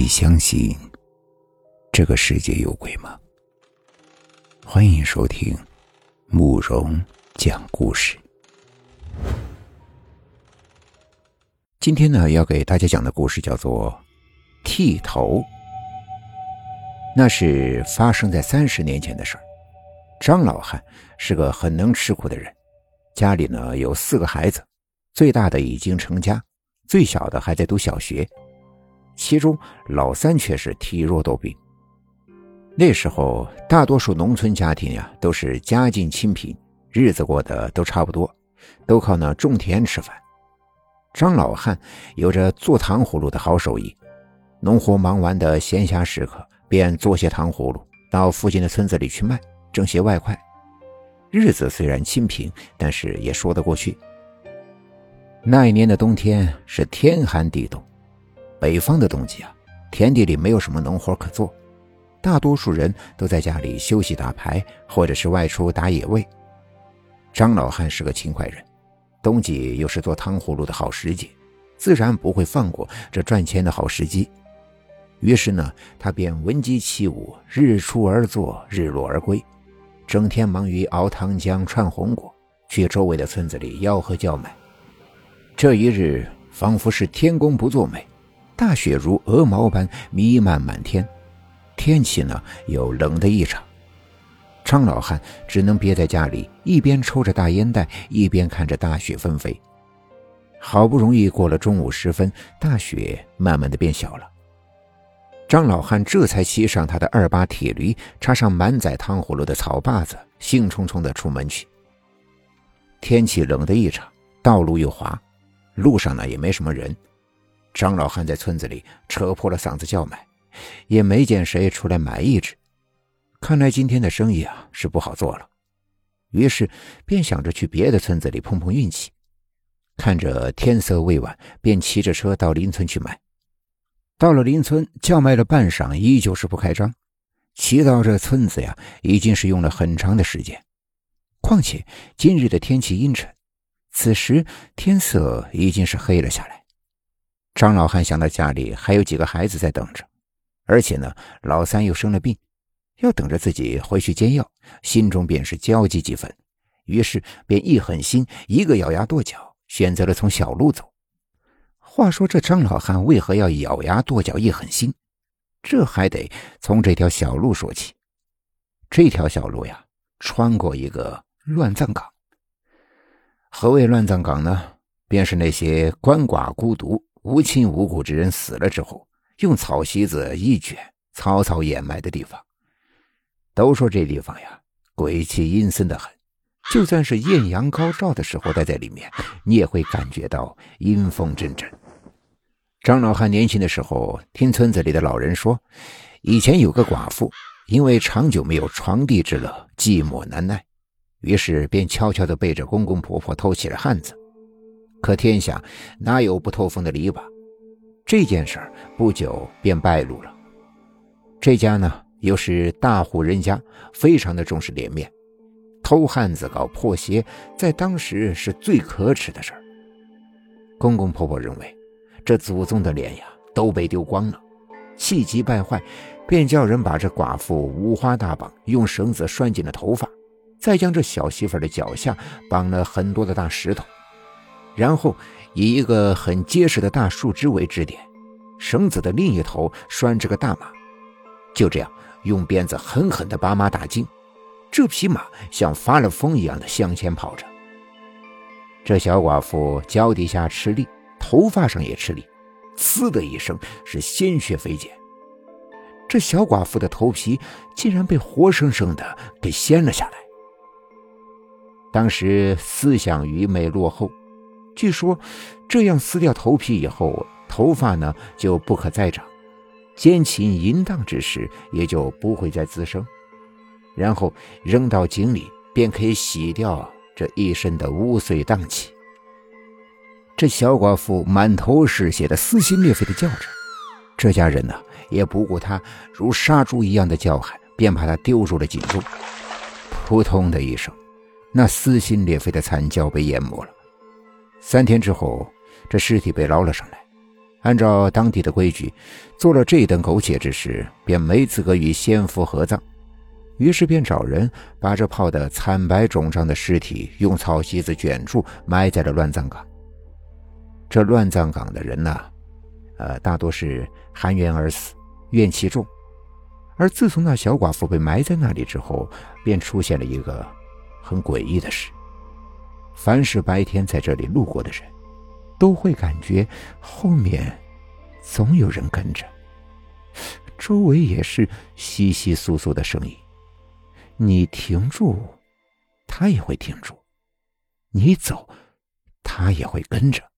你相信这个世界有鬼吗？欢迎收听慕容讲故事。今天呢，要给大家讲的故事叫做《剃头》。那是发生在三十年前的事儿。张老汉是个很能吃苦的人，家里呢有四个孩子，最大的已经成家，最小的还在读小学。其中老三却是体弱多病。那时候大多数农村家庭呀，都是家境清贫，日子过得都差不多，都靠那种田吃饭。张老汉有着做糖葫芦的好手艺，农活忙完的闲暇时刻，便做些糖葫芦，到附近的村子里去卖，挣些外快。日子虽然清贫，但是也说得过去。那一年的冬天是天寒地冻。北方的冬季啊，田地里没有什么农活可做，大多数人都在家里休息打牌，或者是外出打野味。张老汉是个勤快人，冬季又是做糖葫芦的好时节，自然不会放过这赚钱的好时机。于是呢，他便闻鸡起舞，日出而作，日落而归，整天忙于熬糖浆、串红果，去周围的村子里吆喝叫卖。这一日，仿佛是天公不作美。大雪如鹅毛般弥漫满天，天气呢又冷得异常。张老汉只能憋在家里，一边抽着大烟袋，一边看着大雪纷飞。好不容易过了中午时分，大雪慢慢的变小了。张老汉这才骑上他的二八铁驴，插上满载糖葫芦的草把子，兴冲冲的出门去。天气冷得异常，道路又滑，路上呢也没什么人。张老汉在村子里扯破了嗓子叫卖，也没见谁出来买一只。看来今天的生意啊是不好做了，于是便想着去别的村子里碰碰运气。看着天色未晚，便骑着车到邻村去买。到了邻村，叫卖了半晌，依旧是不开张。骑到这村子呀，已经是用了很长的时间。况且今日的天气阴沉，此时天色已经是黑了下来。张老汉想到家里还有几个孩子在等着，而且呢，老三又生了病，要等着自己回去煎药，心中便是焦急几分。于是便一狠心，一个咬牙跺脚，选择了从小路走。话说这张老汉为何要咬牙跺脚一狠心？这还得从这条小路说起。这条小路呀，穿过一个乱葬岗。何谓乱葬岗呢？便是那些鳏寡孤独。无亲无故之人死了之后，用草席子一卷，草草掩埋的地方。都说这地方呀，鬼气阴森的很，就算是艳阳高照的时候待在里面，你也会感觉到阴风阵阵。张老汉年轻的时候听村子里的老人说，以前有个寡妇，因为长久没有床地之乐，寂寞难耐，于是便悄悄地背着公公婆婆偷起了汉子。可天下哪有不透风的篱笆？这件事儿不久便败露了。这家呢，又是大户人家，非常的重视脸面，偷汉子、搞破鞋，在当时是最可耻的事儿。公公婆婆认为，这祖宗的脸呀都被丢光了，气急败坏，便叫人把这寡妇五花大绑，用绳子拴紧了头发，再将这小媳妇的脚下绑了很多的大石头。然后以一个很结实的大树枝为支点，绳子的另一头拴着个大马，就这样用鞭子狠狠地把马打惊。这匹马像发了疯一样的向前跑着。这小寡妇脚底下吃力，头发上也吃力，呲的一声是鲜血飞溅。这小寡妇的头皮竟然被活生生的给掀了下来。当时思想愚昧落后。据说，这样撕掉头皮以后，头发呢就不可再长，奸情淫荡之时也就不会再滋生，然后扔到井里，便可以洗掉这一身的污秽荡气。这小寡妇满头是血的撕心裂肺的叫着，这家人呢也不顾她如杀猪一样的叫喊，便把她丢入了井中。扑通的一声，那撕心裂肺的惨叫被淹没了。三天之后，这尸体被捞了上来，按照当地的规矩，做了这等苟且之事，便没资格与先夫合葬。于是便找人把这泡得惨白肿胀的尸体用草席子卷住，埋在了乱葬岗。这乱葬岗的人呢，呃，大多是含冤而死，怨气重。而自从那小寡妇被埋在那里之后，便出现了一个很诡异的事：凡是白天在这里路过的人，都会感觉后面总有人跟着，周围也是窸窸窣窣的声音。你停住，他也会停住；你走，他也会跟着。